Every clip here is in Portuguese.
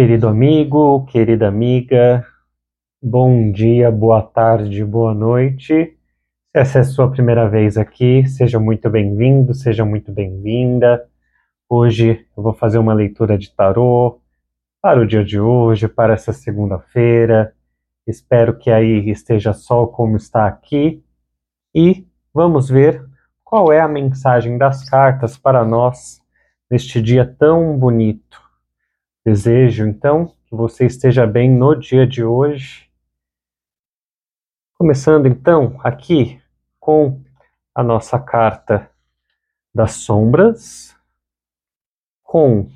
Querido amigo, querida amiga, bom dia, boa tarde, boa noite. Se essa é a sua primeira vez aqui, seja muito bem-vindo, seja muito bem-vinda. Hoje eu vou fazer uma leitura de tarô para o dia de hoje, para essa segunda-feira. Espero que aí esteja sol como está aqui e vamos ver qual é a mensagem das cartas para nós neste dia tão bonito. Desejo, então, que você esteja bem no dia de hoje. Começando, então, aqui com a nossa carta das sombras, com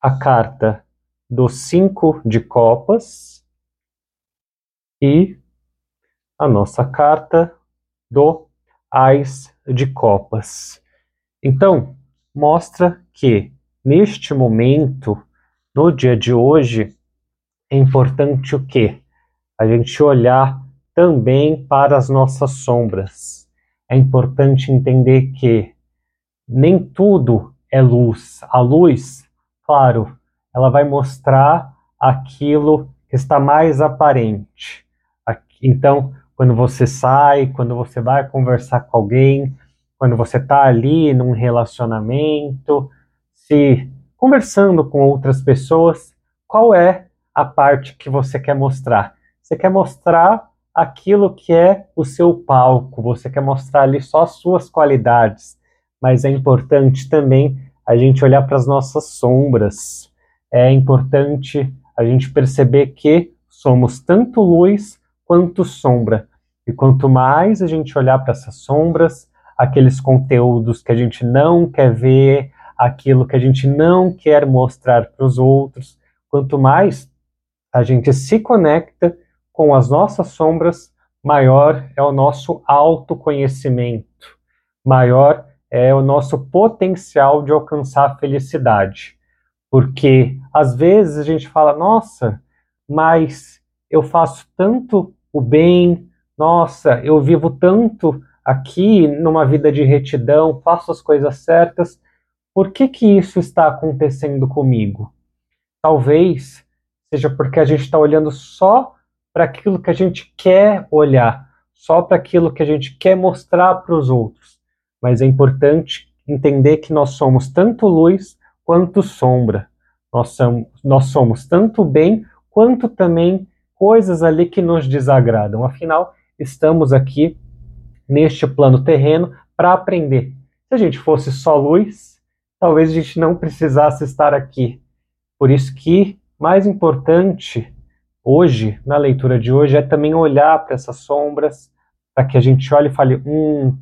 a carta do cinco de copas e a nossa carta do ás de copas. Então, mostra que neste momento no dia de hoje, é importante o quê? A gente olhar também para as nossas sombras. É importante entender que nem tudo é luz. A luz, claro, ela vai mostrar aquilo que está mais aparente. Então, quando você sai, quando você vai conversar com alguém, quando você está ali num relacionamento, se conversando com outras pessoas, qual é a parte que você quer mostrar? Você quer mostrar aquilo que é o seu palco, você quer mostrar ali só as suas qualidades, mas é importante também a gente olhar para as nossas sombras. É importante a gente perceber que somos tanto luz quanto sombra. E quanto mais a gente olhar para essas sombras, aqueles conteúdos que a gente não quer ver, aquilo que a gente não quer mostrar para os outros. Quanto mais a gente se conecta com as nossas sombras, maior é o nosso autoconhecimento, maior é o nosso potencial de alcançar a felicidade. Porque às vezes a gente fala, nossa, mas eu faço tanto o bem, nossa, eu vivo tanto aqui numa vida de retidão, faço as coisas certas, por que, que isso está acontecendo comigo? Talvez seja porque a gente está olhando só para aquilo que a gente quer olhar, só para aquilo que a gente quer mostrar para os outros. Mas é importante entender que nós somos tanto luz quanto sombra. Nós somos, nós somos tanto bem quanto também coisas ali que nos desagradam. Afinal, estamos aqui neste plano terreno para aprender. Se a gente fosse só luz, talvez a gente não precisasse estar aqui. Por isso que mais importante hoje, na leitura de hoje, é também olhar para essas sombras, para que a gente olhe e fale, hum,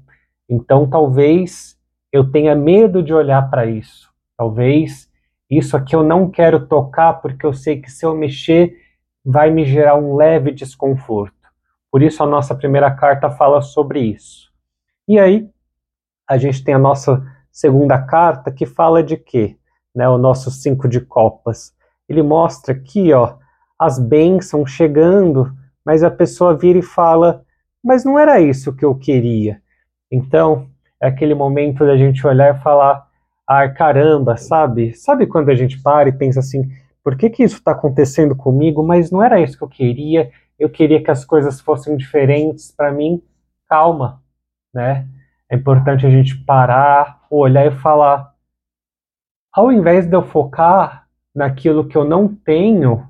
então talvez eu tenha medo de olhar para isso. Talvez isso aqui eu não quero tocar porque eu sei que se eu mexer vai me gerar um leve desconforto. Por isso a nossa primeira carta fala sobre isso. E aí a gente tem a nossa segunda carta, que fala de quê? Né, o nosso cinco de copas. Ele mostra aqui, ó, as bênçãos chegando, mas a pessoa vira e fala, mas não era isso que eu queria. Então, é aquele momento da gente olhar e falar, ah, caramba, sabe? Sabe quando a gente para e pensa assim, por que que isso está acontecendo comigo? Mas não era isso que eu queria. Eu queria que as coisas fossem diferentes para mim. Calma, né? É importante a gente parar, olhar e falar. Ao invés de eu focar naquilo que eu não tenho,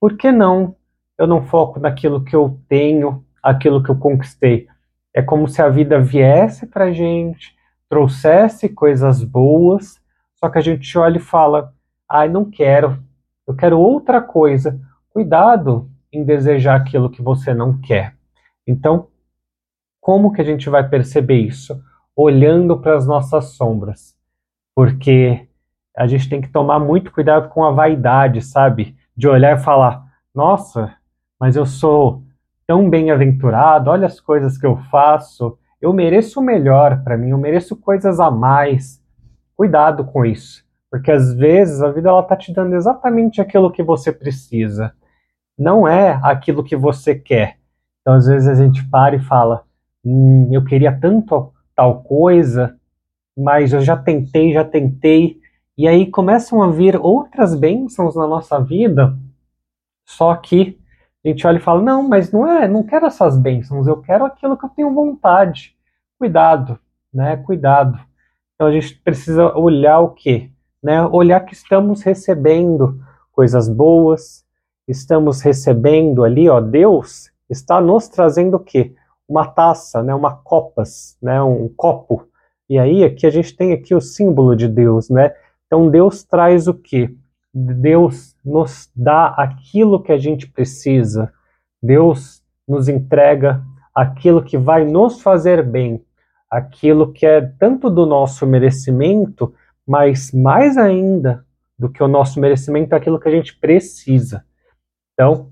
por que não eu não foco naquilo que eu tenho, aquilo que eu conquistei? É como se a vida viesse para gente, trouxesse coisas boas, só que a gente olha e fala: ai, não quero, eu quero outra coisa. Cuidado em desejar aquilo que você não quer. Então, como que a gente vai perceber isso? Olhando para as nossas sombras. Porque a gente tem que tomar muito cuidado com a vaidade, sabe? De olhar e falar: nossa, mas eu sou tão bem-aventurado, olha as coisas que eu faço, eu mereço o melhor para mim, eu mereço coisas a mais. Cuidado com isso, porque às vezes a vida ela tá te dando exatamente aquilo que você precisa. Não é aquilo que você quer. Então às vezes a gente para e fala: hum, eu queria tanto tal coisa, mas eu já tentei, já tentei E aí começam a vir outras bênçãos na nossa vida, só que a gente olha e fala: não, mas não é, não quero essas bênçãos, eu quero aquilo que eu tenho vontade. Cuidado, né? Cuidado. Então a gente precisa olhar o quê? Né? Olhar que estamos recebendo coisas boas, estamos recebendo ali, ó, Deus está nos trazendo o quê? Uma taça, né? Uma copas, né? Um copo. E aí aqui a gente tem aqui o símbolo de Deus, né? Então Deus traz o quê? Deus nos dá aquilo que a gente precisa. Deus nos entrega aquilo que vai nos fazer bem, aquilo que é tanto do nosso merecimento, mas mais ainda do que o nosso merecimento, é aquilo que a gente precisa. Então,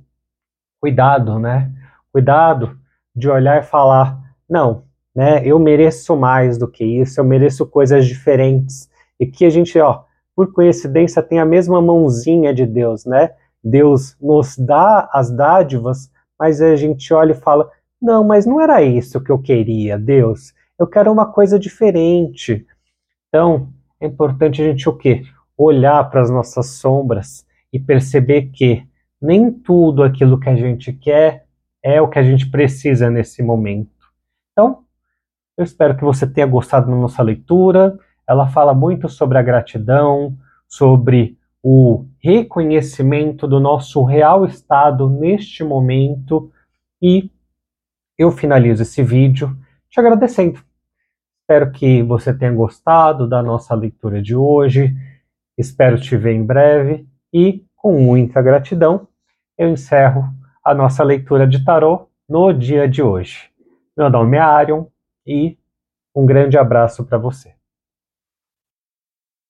cuidado, né? Cuidado de olhar e falar, não, né? Eu mereço mais do que isso, eu mereço coisas diferentes. E que a gente, ó, por coincidência, tem a mesma mãozinha de Deus, né? Deus nos dá as dádivas, mas a gente olha e fala: não, mas não era isso que eu queria, Deus. Eu quero uma coisa diferente. Então, é importante a gente o quê? Olhar para as nossas sombras e perceber que nem tudo aquilo que a gente quer é o que a gente precisa nesse momento. Então, eu espero que você tenha gostado da nossa leitura ela fala muito sobre a gratidão, sobre o reconhecimento do nosso real estado neste momento e eu finalizo esse vídeo te agradecendo. Espero que você tenha gostado da nossa leitura de hoje. Espero te ver em breve e com muita gratidão eu encerro a nossa leitura de tarô no dia de hoje. Meu nome é Arion e um grande abraço para você.